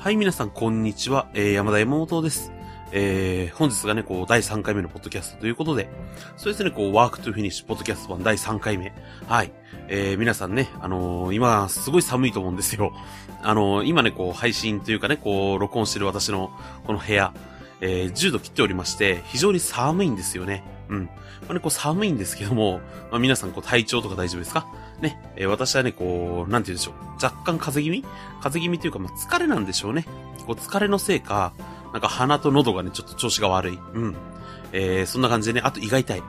はい、皆さん、こんにちは。えー、山田山本です。えー、本日がね、こう、第3回目のポッドキャストということで、そうですね、こう、 Work To Finish ポッドキャスト版第3回目。はい。えー、皆さんね、あのー今、すごい寒いと思うんですよ。あのー今ね、こう、配信というかね、こう、録音してる私の、この部屋、えー、10度切っておりまして、非常に寒いんですよね。うん。まあね、こう、寒いんですけども、まあ、皆さん、こう、体調とか大丈夫ですか？ね、えー私はね、こう、なんて言うんでしょう。若干風邪気味？風邪気味というか、まあ、疲れなんでしょうね。こう、疲れのせいか、なんか鼻と喉がね、ちょっと調子が悪い。うん。えー、そんな感じでね、あと胃が痛い。うん。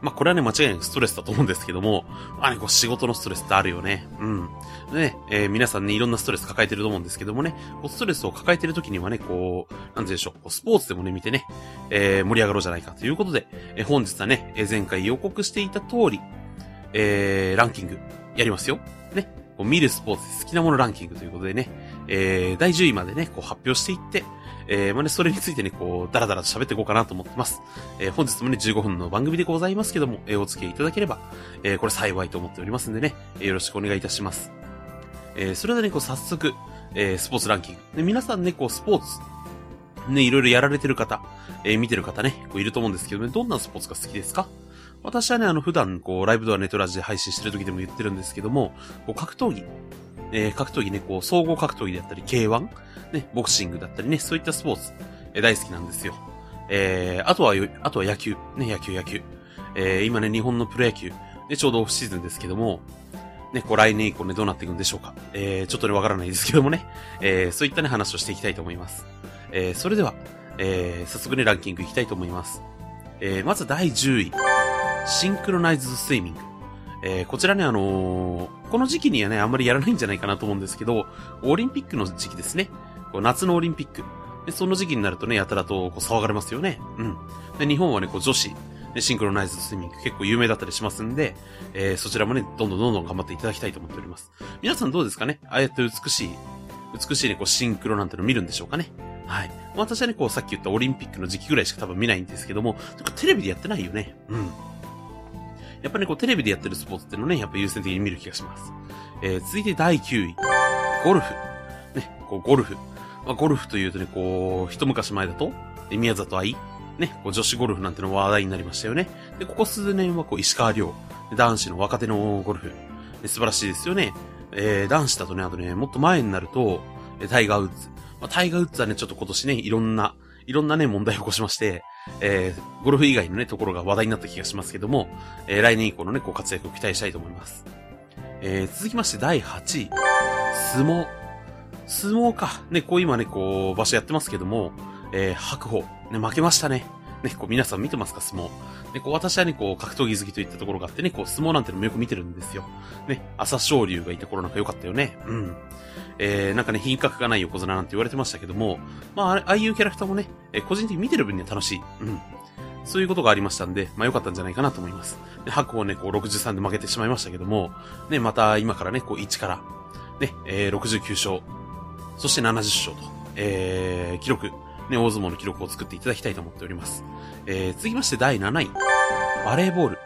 まあ、これはね、間違いなくストレスだと思うんですけども、まあね、こう、仕事のストレスってあるよね。うん。ね、えー皆さんね、いろんなストレス抱えてると思うんですけどもね、ストレスを抱えてる時にはね、こう、なんて言うんでしょう、スポーツでもね、見てね、えー盛り上がろうじゃないかということで、えー本日はね、えー前回予告していた通り、えー、ランキング、やりますよ。ね。こう見るスポーツ好きなものランキングということでね、えー、第10位までね、こう発表していって、えー、まあね、それについてね、こう、だらだらと喋っていこうかなと思ってます。えー、本日もね、15分の番組でございますけども、えー、お付き合いいただければ、えー、これ幸いと思っておりますんでね、えーよろしくお願いいたします。えー、それではね、こう、早速、えー、スポーツランキング。で、皆さんね、こう、スポーツ、ね、いろいろやられてる方、えー、見てる方ね、こう、いると思うんですけどね、どんなスポーツが好きですか？私はね、あの、普段、こう、ライブドアネットラジで配信してる時でも言ってるんですけども、こう、格闘技、えー、格闘技ね、こう、総合格闘技だったり、K1、ね、ボクシングだったりね、そういったスポーツ、えー大好きなんですよ。えー、あとは、あとは野球、ね、野球、野球。えー、今ね、日本のプロ野球、ね、ちょうどオフシーズンですけども、ね、こう来年以降ね、どうなっていくんでしょうか。えー、ちょっとね、わからないですけどもね、えー、そういったね、話をしていきたいと思います。えー、それでは、えー、早速ね、ランキングいきたいと思います。えー、まず第10位。シンクロナイズドスイミング。えー、こちらね、あのーこの時期にはね、あんまりやらないんじゃないかなと思うんですけど、オリンピックの時期ですね。こう夏のオリンピック。で、その時期になるとね、やたらとこう騒がれますよね。うん。で、日本はね、こう女子、で、シンクロナイズスイミング結構有名だったりしますんで、えー、そちらもね、どんどんどんどん頑張っていただきたいと思っております。皆さんどうですかね？ああやって美しい、美しいね、こうシンクロなんての見るんでしょうかね？はい。私はね、こうさっき言ったオリンピックの時期ぐらいしか多分見ないんですけども、テレビでやってないよね？うん。やっぱね、こうテレビでやってるスポーツっていうのね、やっぱ優先的に見る気がします。えー、続いて第9位。ゴルフ。ね、こうゴルフ。まあ、ゴルフというとね、こう、一昔前だと、宮里愛ね、こう女子ゴルフなんての話題になりましたよね。で、ここ数年はこう石川遼。男子の若手のゴルフ。素晴らしいですよね。えー、男子だとね、あとね、もっと前になると、タイガー・ウッズ。まあ、タイガー・ウッズはね、ちょっと今年ね、いろんな、いろんなね、問題を起こしまして、えー、ゴルフ以外のね、ところが話題になった気がしますけども、えー来年以降のね、こう活躍を期待したいと思います。えー続きまして第8位。相撲。相撲か。ね、こう今ね、こう、場所やってますけども、えー白鵬。ね、負けましたね。ね、こう皆さん見てますか、相撲。ね、こう私はね、こう格闘技好きといったところがあってね、こう相撲なんてのもよく見てるんですよ。ね、朝青龍がいた頃なんか良かったよね。うん。えー、なんかね、品格がない横綱なんて言われてましたけども、まあ、あああいうキャラクターもね、えー個人的に見てる分には楽しい。うん。そういうことがありましたんで、まあ良かったんじゃないかなと思います。で、白鵬ね、こう63で負けてしまいましたけども、ね、また今からね、こう1から、ね、えー、69勝、そして70勝と、えー、記録、ね、大相撲の記録を作っていただきたいと思っております。えー、続きまして第7位、バレーボール。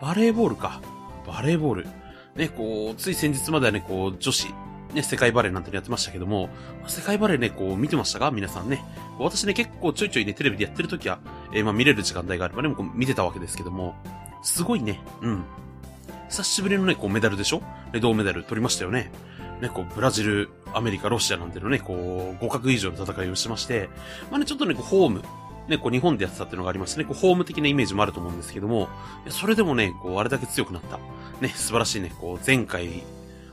バレーボールか。バレーボール。ね、こう、つい先日まではね、こう、女子、ね、世界バレーなんてやってましたけども、世界バレーね、こう、見てましたか？皆さんね。私ね、結構ちょいちょいね、テレビでやってる時は、えーまあ見れる時間帯があればね、こう見てたわけですけども、すごいね、うん。久しぶりのね、こうメダルでしょ？ね、銅メダル取りましたよね。ね、こう、ブラジル、アメリカ、ロシアなんてのね、こう、互角以上の戦いをしまして、まあね、ちょっとね、こう、ホーム、ね、こう、日本でやってたっていうのがありましてね、こう、ホーム的なイメージもあると思うんですけども、それでもね、こう、あれだけ強くなった。ね、素晴らしいね、こう、前回、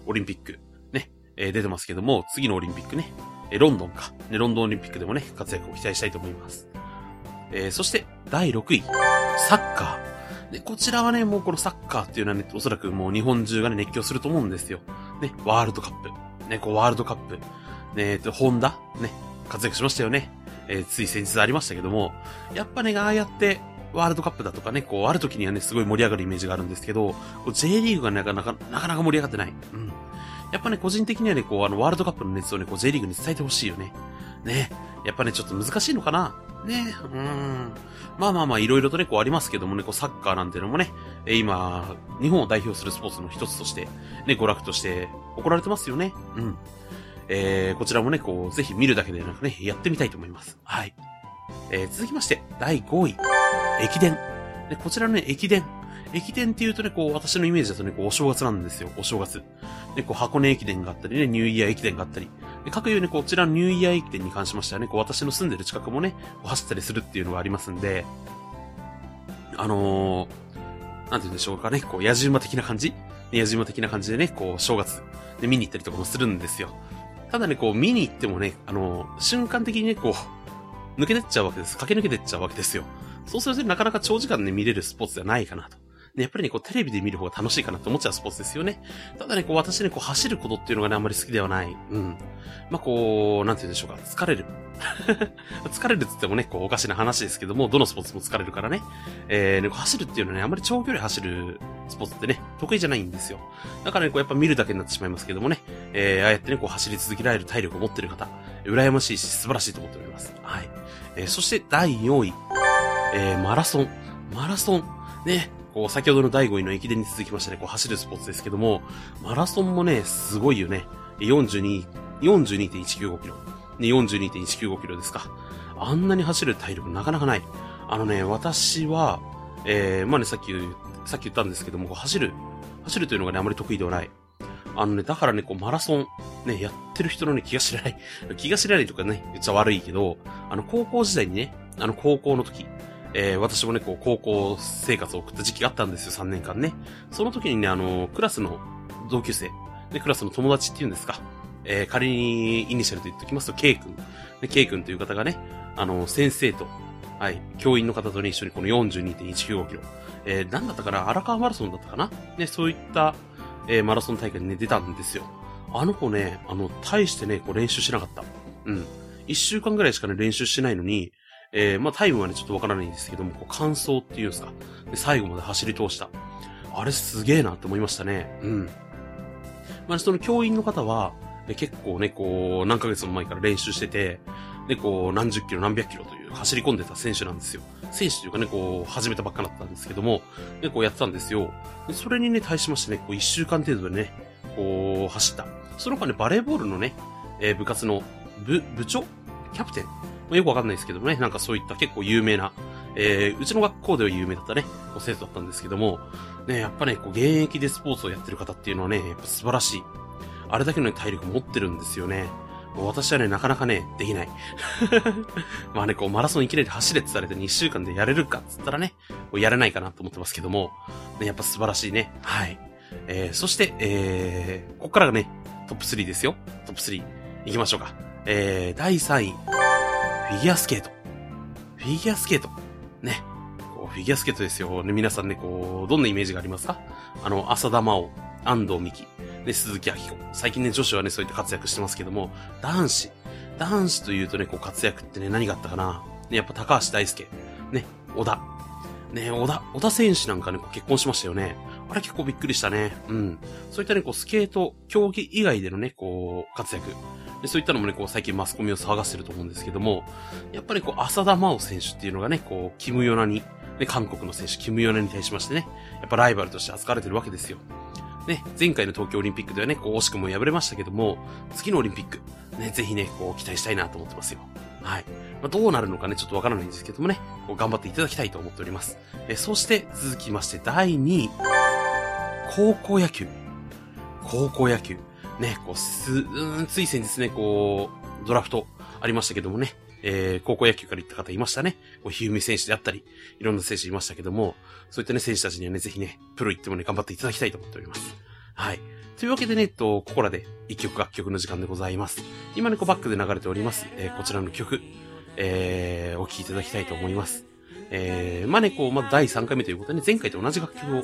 オリンピック、ね、えー出てますけども、次のオリンピックね、えーロンドンか、ね、ロンドンオリンピックでもね、活躍を期待したいと思います。えーそして、第6位、サッカー。で、こちらはね、もうこのサッカーっていうのはね、おそらくもう日本中がね、熱狂すると思うんですよ。ね、ワールドカップ。ね、こうワールドカップ。ね、えっと、ホンダ？ね、活躍しましたよね。えーつい先日ありましたけども、やっぱね、ああやって、ワールドカップだとかね、こう、ある時にはね、すごい盛り上がるイメージがあるんですけど、J リーグがなかなか、なかなか盛り上がってない。うん。やっぱね、個人的にはね、こう、あの、ワールドカップの熱をね、こう、J リーグに伝えてほしいよね。ね。やっぱね、ちょっと難しいのかなね。うん。まあまあまあ、いろいろとね、こうありますけどもね、こう、サッカーなんていうのもね、え今、日本を代表するスポーツの一つとして、ね、娯楽として、行われてますよね。うん。えー、こちらもね、こう、ぜひ見るだけでなくね、やってみたいと思います。はい。えー、続きまして、第5位。駅伝。で、こちらのね、駅伝。駅伝っていうとね、こう、私のイメージだとね、こう、お正月なんですよ。お正月。で、こう、箱根駅伝があったりね、ニューイヤー駅伝があったり。で、各有ね、こちらのニューイヤー駅伝に関しましてはね、こう、私の住んでる近くもね、走ったりするっていうのがありますんで、あのー、なんて言うんでしょうかね、こう、野じ馬的な感じ野じ馬的な感じでね、こう、正月で見に行ったりとかもするんですよ。ただね、こう、見に行ってもね、あの、瞬間的にね、こう、抜けてっちゃうわけです。駆け抜けてっちゃうわけですよ。そうするとなかなか長時間で見れるスポーツではないかなと。ね、やっぱりね、こう、テレビで見る方が楽しいかなって思っちゃうスポーツですよね。ただね、こう、私ね、こう、走ることっていうのがね、あんまり好きではない。うん。まあ、こう、なんて言うんでしょうか、疲れる。疲れるって言ってもね、こう、おかしな話ですけども、どのスポーツも疲れるからね。えー、ね、走るっていうのはね、あんまり長距離走るスポーツってね、得意じゃないんですよ。だからね、こう、やっぱ見るだけになってしまいますけどもね、えー、ああやってね、こう、走り続けられる体力を持ってる方、羨ましいし、素晴らしいと思っております。はい。えー、そして第4位、えー、マラソン。マラソン。ね、こう、先ほどの第5位の駅伝に続きましてね、こう走るスポーツですけども、マラソンもね、すごいよね。42、42.195キロ。ね、42.195キロですか。あんなに走る体力なかなかない。あのね、私は、えー、まあね、さっき、さっき言ったんですけども、走る、走るというのがね、あまり得意ではない。あのね、だからね、こう、マラソン、ね、やってる人のね、気が知らない。気が知らないとかね、言っちゃ悪いけど、あの、高校時代にね、あの、高校の時、えー、私もね、こう、高校生活を送った時期があったんですよ、3年間ね。その時にね、あの、クラスの同級生、ね、クラスの友達っていうんですか。えー、仮にイニシャルと言っておきますと、K 君。ね、K 君という方がね、あの、先生と、はい、教員の方とね、一緒にこの42.195キロ。えー、なんだったかな？荒川マラソンだったかな？ね、そういった、えー、マラソン大会にね、出たんですよ。あの子ね、あの、大してね、こう練習しなかった。うん。一週間ぐらいしかね、練習してないのに、えー、まあ、タイムはね、ちょっとわからないんですけども、こう、完走っていうんですか？で、最後まで走り通した。あれすげえなって思いましたね。うん。まあ、その教員の方は、結構ね、こう、何ヶ月も前から練習してて、で、こう、何十キロ、何百キロという走り込んでた選手なんですよ。選手というかね、こう、始めたばっかだったんですけども、で、こうやってたんですよ。で、それにね、対しましてね、こう、一週間程度でね、こう、走った。その他ね、バレーボールのね、えー、部活の部、部長キャプテンまあ、よくわかんないですけどもね、なんかそういった結構有名な、えー、うちの学校では有名だったね、こう生徒だったんですけども、ね、やっぱね、こう現役でスポーツをやってる方っていうのはね、やっぱ素晴らしい。あれだけのね体力持ってるんですよね。私はね、なかなかね、できない。まあね、こう、マラソンいきなり走れってされて2週間でやれるかっつったらね、こうやれないかなと思ってますけども、ね、やっぱ素晴らしいね。はい。えー、そして、えー、ここからがね、トップ3ですよ。トップ3。行きましょうか。えー、第3位。フィギュアスケート。フィギュアスケート。ね。こうフィギュアスケートですよ。ね、皆さんね、こう、どんなイメージがありますか？あの、浅田真央、安藤美希、ね、鈴木明子。最近ね、女子はね、そういった活躍してますけども、男子。男子というとね、こう活躍ってね、何があったかな。ね、やっぱ高橋大輔。ね、小田。ね、小田、小田選手なんかね、こう結婚しましたよね。あれ結構びっくりしたね。うん。そういったね、こう、スケート、競技以外でのね、こう、活躍。でそういったのもね、こう、最近マスコミを騒がせてると思うんですけども、やっぱりこう、浅田真央選手っていうのがね、こう、キムヨナに、ね、韓国の選手、キムヨナに対しましてね、やっぱライバルとして扱われてるわけですよ。ね、前回の東京オリンピックではね、こう、惜しくも敗れましたけども、次のオリンピック、ね、ぜひね、こう、期待したいなと思ってますよ。はい。まあ、どうなるのかね、ちょっとわからないんですけどもね、こう頑張っていただきたいと思っております。えそして続きまして第2位。高校野球。高校野球。ね、こう、す、うん、つい先日ね、こう、ドラフトありましたけどもね、えー、高校野球から行った方いましたね。こう、ひゆみ選手であったり、いろんな選手いましたけども、そういったね、選手たちにはね、ぜひね、プロ行ってもね、頑張っていただきたいと思っております。はい。というわけでね、えっと、ここらで一曲楽曲の時間でございます。今ね、こうバックで流れております、えー、こちらの曲、えー、お聴きいただきたいと思います。えー、まあね、こう、まあ、第3回目ということでね、前回と同じ楽曲を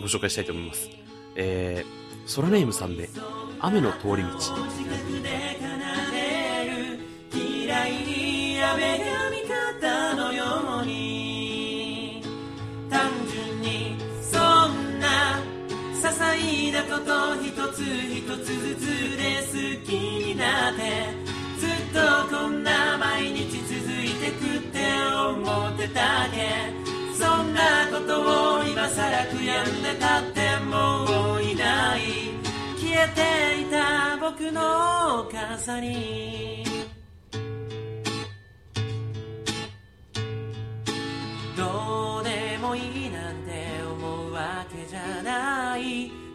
ご紹介したいと思います。えー、ソラネームさんで、雨の通り道。細なこと一つ一つずつで好きになってずっとこんな毎日続いてくって思ってたけそんなことを今さら悔やんでたってもういない。消えていた僕の傘に。どうでもいいなんて思うわけじゃない。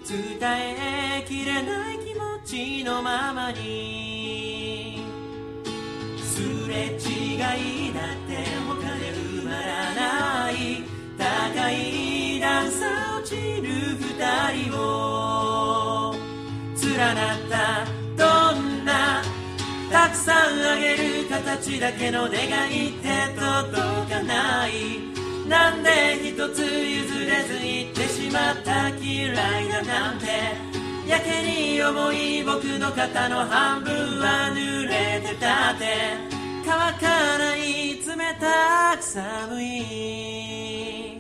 伝えきれない気持ちのままに。すれ違いだって他で埋まらない。高い段差落ちる二人を。連なったどんなたくさんあげる形だけの願いって届かない。つ譲れず言ってしまった嫌いだなんて。やけに重い僕の肩の半分は濡れてたって。乾かない冷たく寒い。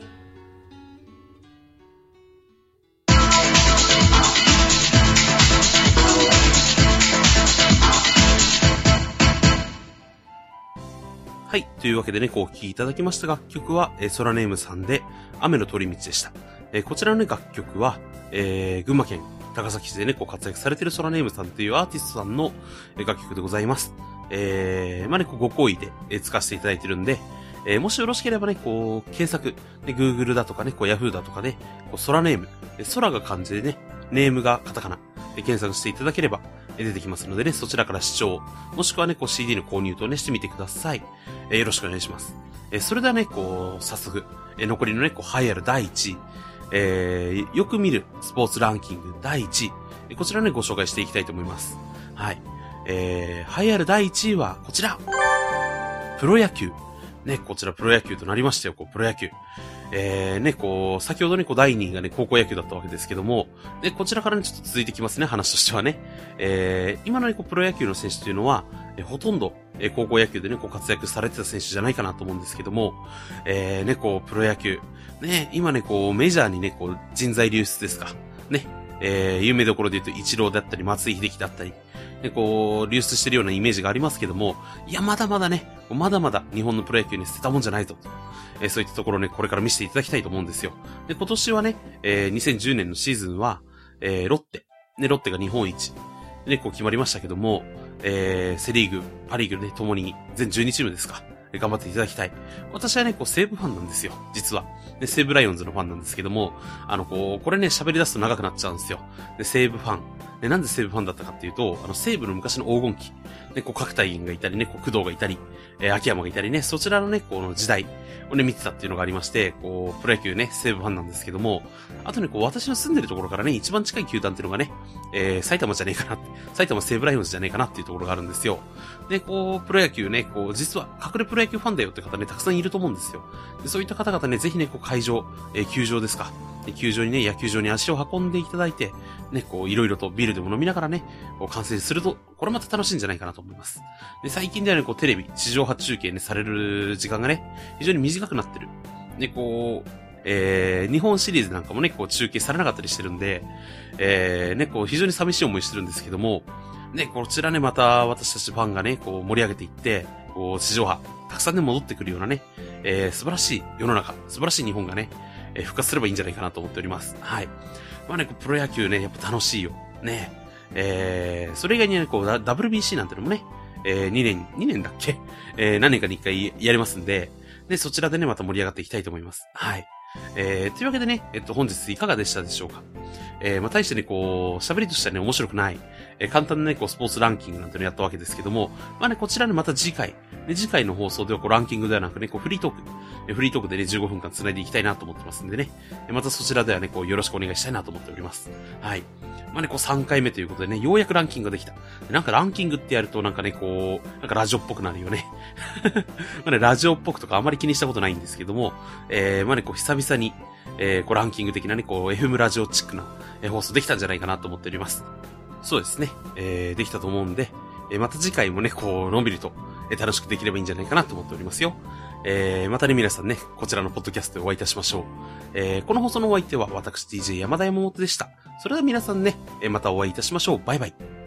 はい。というわけでね、こうお聴きいただきました楽曲は、えー、ソラネームさんで、雨の通り道でした。えーこちらのね、楽曲は、えー群馬県高崎市でね、こう活躍されてるソラネームさんというアーティストさんのえ楽曲でございます。えー、まあね、こうご好意で、えー使わせていただいてるんで、えーもしよろしければね、こう、検索、ね、Google だとかね、こう Yahoo だとかで、こう、ソラネーム、空が漢字でね、ネームがカタカナ、で検索していただければ、出てきますのでね、そちらから視聴、もしくはね、こう CD の購入とね、してみてください。えーよろしくお願いします。えーそれではね、こう、早速、えー残りのね、こう、栄えある第1位、えーよく見るスポーツランキング第1位、えこちらね、ご紹介していきたいと思います。はい。えー、栄えある第1位は、こちらプロ野球。ね、こちらプロ野球となりましたよ、こう、プロ野球。えー、ね、こう、先ほどね、こう、第2位がね、高校野球だったわけですけども、で、こちらからね、ちょっと続いてきますね、話としてはね。えー、今のね、こう、プロ野球の選手というのは、えほとんど、え高校野球でね、こう、活躍されてた選手じゃないかなと思うんですけども、えー、ね、こう、プロ野球。ね、今ね、こう、メジャーにね、こう、人材流出ですか。ね、えー、有名どころで言うと、イチローだったり、松井秀喜だったり、ね、こう、流出してるようなイメージがありますけども、いや、まだまだね、まだまだ日本のプロ野球に捨てたもんじゃないぞと。えーそういったところね、これから見せていただきたいと思うんですよ。で、今年はね、えー2010年のシーズンは、えーロッテ、ね、ロッテが日本一、ね、こう決まりましたけども、えーセリーグ、パリーグね、共に全12チームですか。頑張っていただきたい。私はね、こう、西武ファンなんですよ。実は。で、西武ライオンズのファンなんですけども、あの、こう、これね、喋り出すと長くなっちゃうんですよ。で、西武ファン。で、なんで西武ファンだったかっていうと、あの、西武の昔の黄金期。ね、こう、角田院がいたりね、こう、工藤がいたり、えー秋山がいたりね、そちらのね、この時代をね、見てたっていうのがありまして、こう、プロ野球ね、西武ファンなんですけども、あとね、こう、私の住んでるところからね、一番近い球団っていうのがね、えー、埼玉じゃねえかなって、埼玉西武ライオンズじゃねえかなっていうところがあるんですよ。で、こう、プロ野球ね、こう、実は、隠れプロ野球ファンだよって方ね、たくさんいると思うんですよ。でそういった方々ね、ぜひね、こう、会場、えー球場ですか。で球場にね、野球場に足を運んでいただいて、ね、こう、いろいろとビールでも飲みながらね、こう、観戦すると、これまた楽しいんじゃないかなと思います。で、最近ではね、こう、テレビ、地上波中継ね、される時間がね、非常に短くなってる。で、こう、えー、日本シリーズなんかもね、こう、中継されなかったりしてるんで、えー、ね、こう、非常に寂しい思いしてるんですけども、ね、こちらね、また私たちファンがね、こう、盛り上げていって、こう、地上波、たくさんね、戻ってくるようなね、えー、素晴らしい世の中、素晴らしい日本がね、えー復活すればいいんじゃないかなと思っております。はい。まあね、プロ野球ね、やっぱ楽しいよ。ね。えー、それ以外にね、こう、WBC なんてのもね、えー、2年、2年だっけ？えー、何年かに1回やりますんで、で、そちらでね、また盛り上がっていきたいと思います。はい。えー、というわけでね、えっと、本日いかがでしたでしょうか？えー、まあ、大してね、こう、喋りとしてはね、面白くない、えー、簡単なね、こう、スポーツランキングなんてのやったわけですけども、まあね、こちらね、また次回、ね、次回の放送では、こう、ランキングではなくね、こう、フリートーク、フリートークでね、15分間繋いでいきたいなと思ってますんでね、またそちらではね、こう、よろしくお願いしたいなと思っております。はい。まあね、こう3回目ということでね、ようやくランキングができた。なんかランキングってやるとなんかね、こう、なんかラジオっぽくなるよね。まあね、ラジオっぽくとかあまり気にしたことないんですけども、えー、まあね、こう久々に、えー、こうランキング的なね、こう FM ラジオチックな、えー放送できたんじゃないかなと思っております。そうですね、えー、できたと思うんで、え、また次回もね、こう、のんびりと、え楽しくできればいいんじゃないかなと思っておりますよ。えー、またね、皆さんね、こちらのポッドキャストでお会いいたしましょう。えー、この放送のお相手は私 DJ 山田山本でした。それでは皆さんね、えまたお会いいたしましょう。バイバイ。